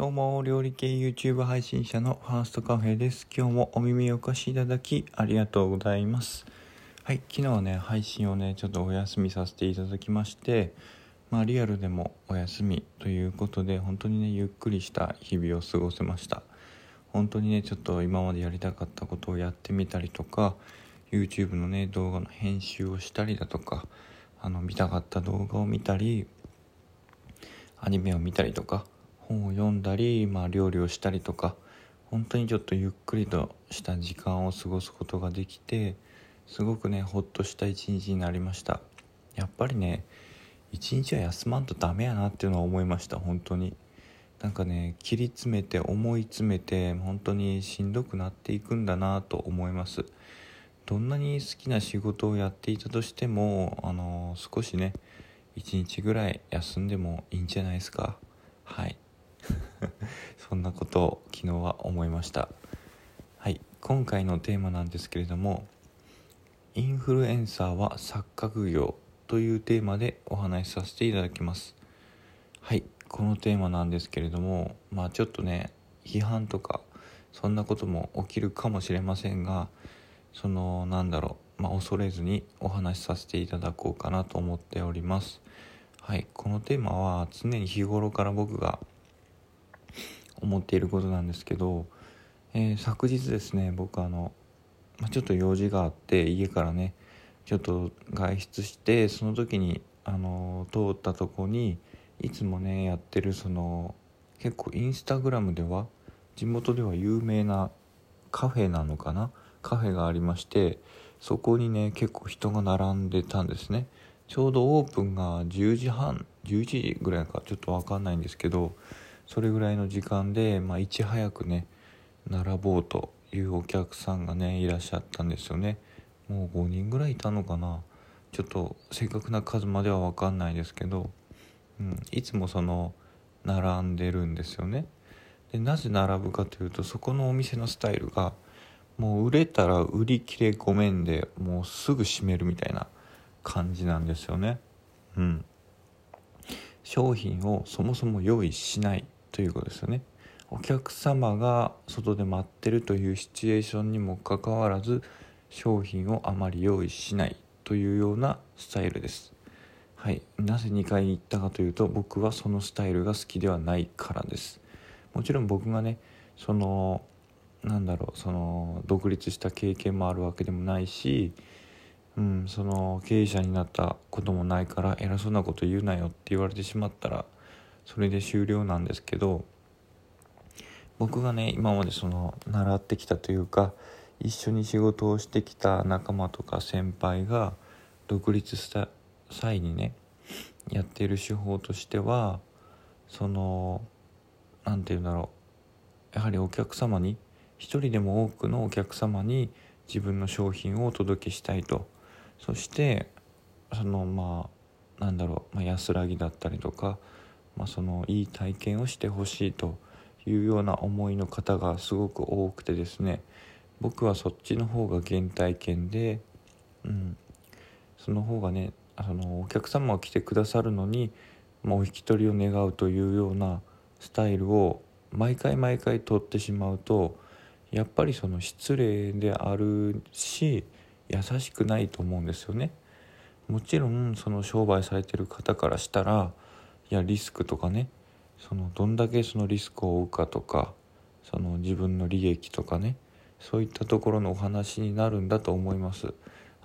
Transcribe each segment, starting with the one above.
どうも、料理系 YouTube 配信者のファーストカフェです。今日もお耳をお貸しいただきありがとうございます。はい、昨日はね、配信をね、ちょっとお休みさせていただきまして、まあリアルでもお休みということで、本当にね、ゆっくりした日々を過ごせました。本当にね、ちょっと今までやりたかったことをやってみたりとか、YouTube のね、動画の編集をしたりだとか、あの、見たかった動画を見たり、アニメを見たりとか本を読んだり、まあ、料理をしたりとか本当にちょっとゆっくりとした時間を過ごすことができてすごくねほっとした一日になりました。やっぱりね一日は休まんとダメやなっていうのは思いました本当に。なんかね切り詰めて思い詰めて本当にしんどくなっていくんだなと思います。どんなに好きな仕事をやっていたとしてもあの少しね1日ぐらい休んでもいいんじゃないですか。はい。そんなことを昨日は思いました。はい今回のテーマなんですけれどもインフルエンサーは錯覚業というテーマでお話しさせていただきます。はいこのテーマなんですけれどもまあちょっとね批判とかそんなことも起きるかもしれませんがそのなんだろう、まあ、恐れずにお話しさせていただこうかなと思っております。はいこのテーマは常に日頃から僕が思っていることなんですけど、えー昨日ですね僕あの、まあ、ちょっと用事があって家からねちょっと外出してその時にあの通ったとこにいつもねやってるその結構インスタグラムでは地元では有名なカフェなのかなカフェがありましてそこにね結構人が並んでたんですね。ちょうどオープンが10時半11時ぐらいかちょっと分かんないんですけどそれぐらいの時間で、まあ、いち早くね並ぼうというお客さんがねいらっしゃったんですよね。もう5人ぐらいいたのかな。ちょっと正確な数までは分かんないですけど、うん、いつもその並んでるんですよね。でなぜ並ぶかというとそこのお店のスタイルがもう売れたら売り切れごめんでもうすぐ閉めるみたいな感じなんですよね。うん。商品をそもそも用意しない。ということですよね。お客様が外で待ってるというシチュエーションにもかかわらず商品をあまり用意しないというようなスタイルです。はい。なぜ2回言ったかというと僕はそのスタイルが好きではないからです。もちろん僕がねそのなんだろうその独立した経験もあるわけでもないし、うん、その経営者になったこともないから偉そうなこと言うなよって言われてしまったらそれで終了なんですけど僕がね今までその習ってきたというか一緒に仕事をしてきた仲間とか先輩が独立した際にねやっている手法としてはその何て言うんだろうやはりお客様に一人でも多くのお客様に自分の商品をお届けしたいと。そしてそのまあなんだろう、まあ、安らぎだったりとか、まあ、そのいい体験をしてほしいというような思いの方がすごく多くてですね僕はそっちの方が原体験で、うん、その方がねそのお客様が来てくださるのに、まあ、お引き取りを願うというようなスタイルを毎回毎回取ってしまうとやっぱりその失礼であるし優しくないと思うんですよね。もちろんその商売されてる方からしたらやリスクとかね。そのどんだけそのリスクを負うかとかその自分の利益とかね。そういったところのお話になるんだと思います。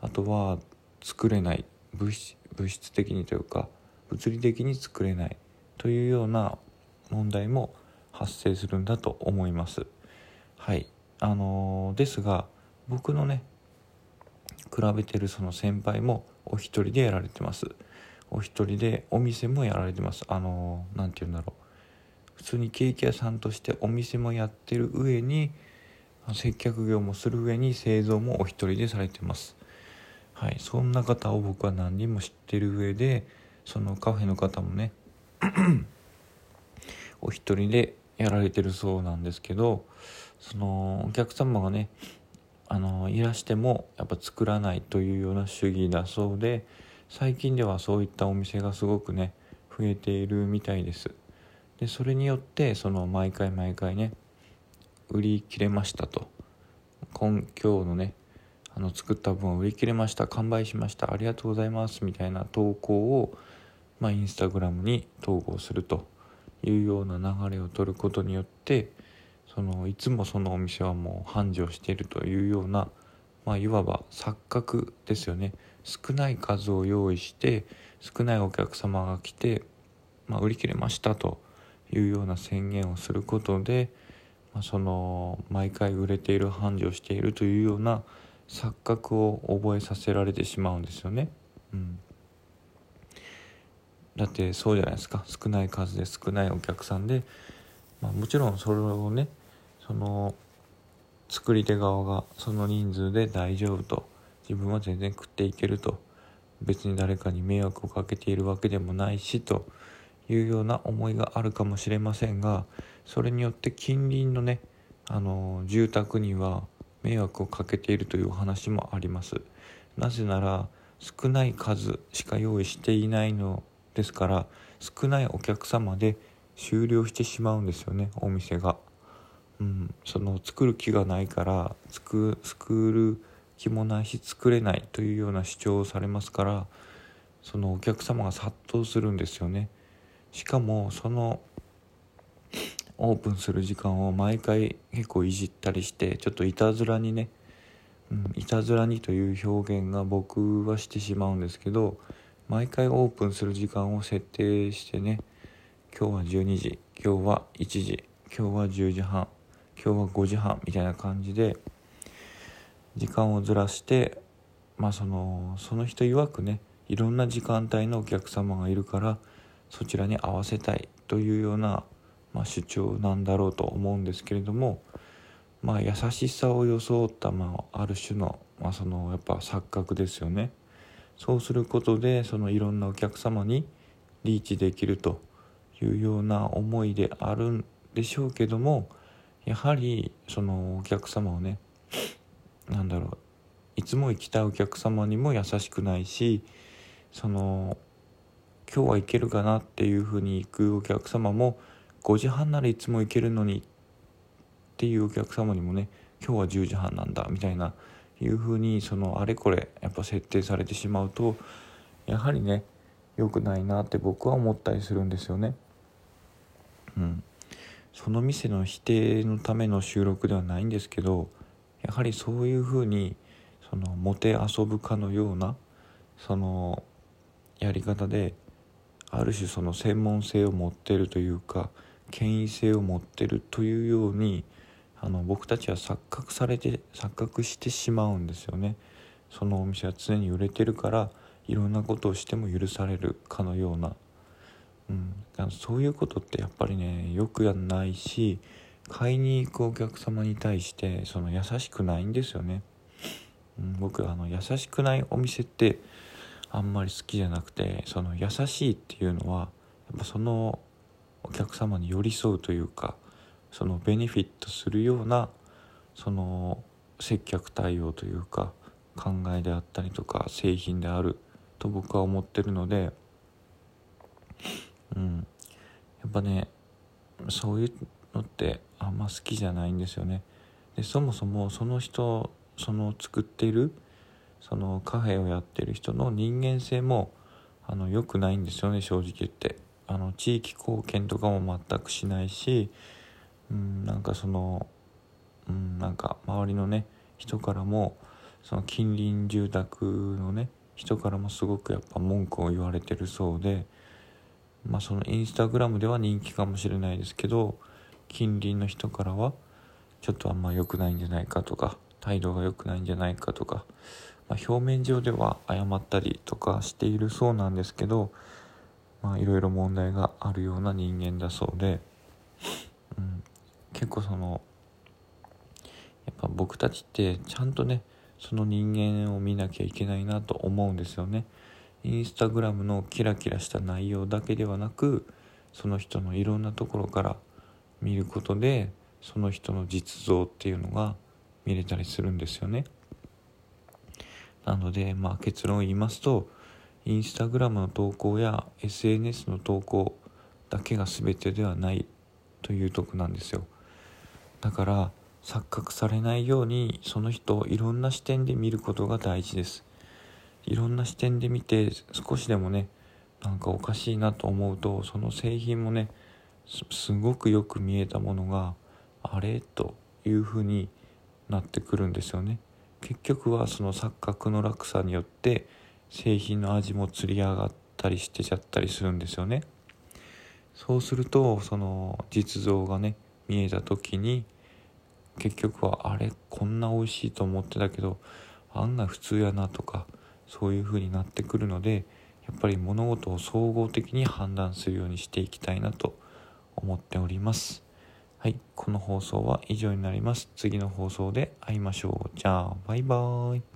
あとは作れない。物質物質的にというか物理的に作れない。というような問題も発生するんだと思います。はい。あのーですが僕のね比べてるその先輩もお一人でやられてます。お一人でお店もやられてます。あの何て言うんだろう。普通にケーキ屋さんとしてお店もやってる上に接客業もする上に製造もお一人でされてます。はい。そんな方を僕は何人も知ってる上でそのカフェの方もね お一人でやられてるそうなんですけどそのお客様がねあのいらしてもやっぱ作らないというような主義だそうで最近ではそういったお店がすごくね増えているみたいです。でそれによってその毎回毎回ね売り切れましたと。今今日のねあの作った分を売り切れました完売しましたありがとうございますみたいな投稿を、まあ、インスタグラムに投稿すると。いうような流れを取ることによってそのいつもそのお店はもう繁盛しているというような、まあ、いわば錯覚ですよね。少ない数を用意して少ないお客様が来て、まあ、売り切れましたというような宣言をすることで、まあ、その毎回売れている繁盛しているというような錯覚を覚えさせられてしまうんですよね。うん、だってそうじゃないですか少ない数で少ないお客さんで、まあ、もちろんそれをねその作り手側がその人数で大丈夫と自分は全然食っていけると。別に誰かに迷惑をかけているわけでもないしと。いうような思いがあるかもしれませんが。それによって近隣のねあの住宅には迷惑をかけているという話もあります。なぜなら少ない数しか用意していないのですから少ないお客様で終了してしまうんですよねお店が、うん、その作る気がないから作る気もなし作れないというような主張をされますからそのお客様が殺到するんですよね。しかもそのオープンする時間を毎回結構いじったりしてちょっといたずらにね、うん、いたずらにという表現が僕はしてしまうんですけど毎回オープンする時間を設定してね今日は12時今日は1時今日は10時半今日は5時半みたいな感じで時間をずらしてまあそのその人曰くねいろんな時間帯のお客様がいるからそちらに合わせたいというような、まあ、主張なんだろうと思うんですけれども、まあ、優しさを装った、まあ、ある種の,、まあそのやっぱ錯覚ですよね。そうすることでそのいろんなお客様にリーチできるというような思いであるんでしょうけどもやはりそのお客様をねなんだろういつも行きたいお客様にも優しくないしその今日は行けるかなっていうふうに行くお客様も5時半ならいつも行けるのにっていうお客様にもね今日は10時半なんだみたいないうふうにそのあれこれやっぱ設定されてしまうとやはりね良くないなって僕は思ったりするんですよね。うん、その店の否定のための収録ではないんですけどやはりそういうふうにそのもて遊ぶかのようなそのやり方である種その専門性を持ってるというか権威性を持ってるというようにあの僕たちは錯覚されて錯覚してしまうんですよね。そのお店は常に売れてるからいろんなことをしても許されるかのような、うん、そういうことってやっぱりねよくやんないし買いに行くお客様に対してその優しくないんですよね。うん、僕あの優しくないお店ってあんまり好きじゃなくてその優しいっていうのはやっぱそのお客様に寄り添うというかそのベネフィットするようなその接客対応というか考えであったりとか製品であると僕は思ってるのでうんやっぱねそういうのってあんま好きじゃないんですよね。でそもそもその人その作っているそのカフェをやってる人の人間性もあの良くないんですよね正直言ってあの地域貢献とかも全くしないしうんなんかそのうんなんか周りのね人からもその近隣住宅のね人からもすごくやっぱ文句を言われてるそうでまあそのインスタグラムでは人気かもしれないですけど近隣の人からはちょっとあんま良くないんじゃないかとか態度が良くないんじゃないかとか、まあ、表面上では謝ったりとかしているそうなんですけどいろいろ問題があるような人間だそうで、うん、結構そのやっぱ僕たちってちゃんとねその人間を見なきゃいけないなと思うんですよね。インスタグラムのキラキラした内容だけではなくその人のいろんなところから見ることでその人の実像っていうのが見れたりするんですよね。なので、まあ、結論を言いますとインスタグラムの投稿や SNS の投稿だけが全てではないというとこなんですよだから錯覚されないようにその人をいろんな視点で見ることが大事ですいろんな視点で見て少しでもねなんかおかしいなと思うとその製品もねすごくよく見えたものがあれ？というふうになってくるんですよね。結局はその錯覚の落差によって製品の味もつり上がったりしてちゃったりするんですよね。そうするとその実像がね見えた時に結局はあれ？こんな美味しいと思ってたけど案外普通やなとかそういう風になってくるのでやっぱり物事を総合的に判断するようにしていきたいなと思っております。はいこの放送は以上になります。次の放送で会いましょう。じゃあバイバーイ。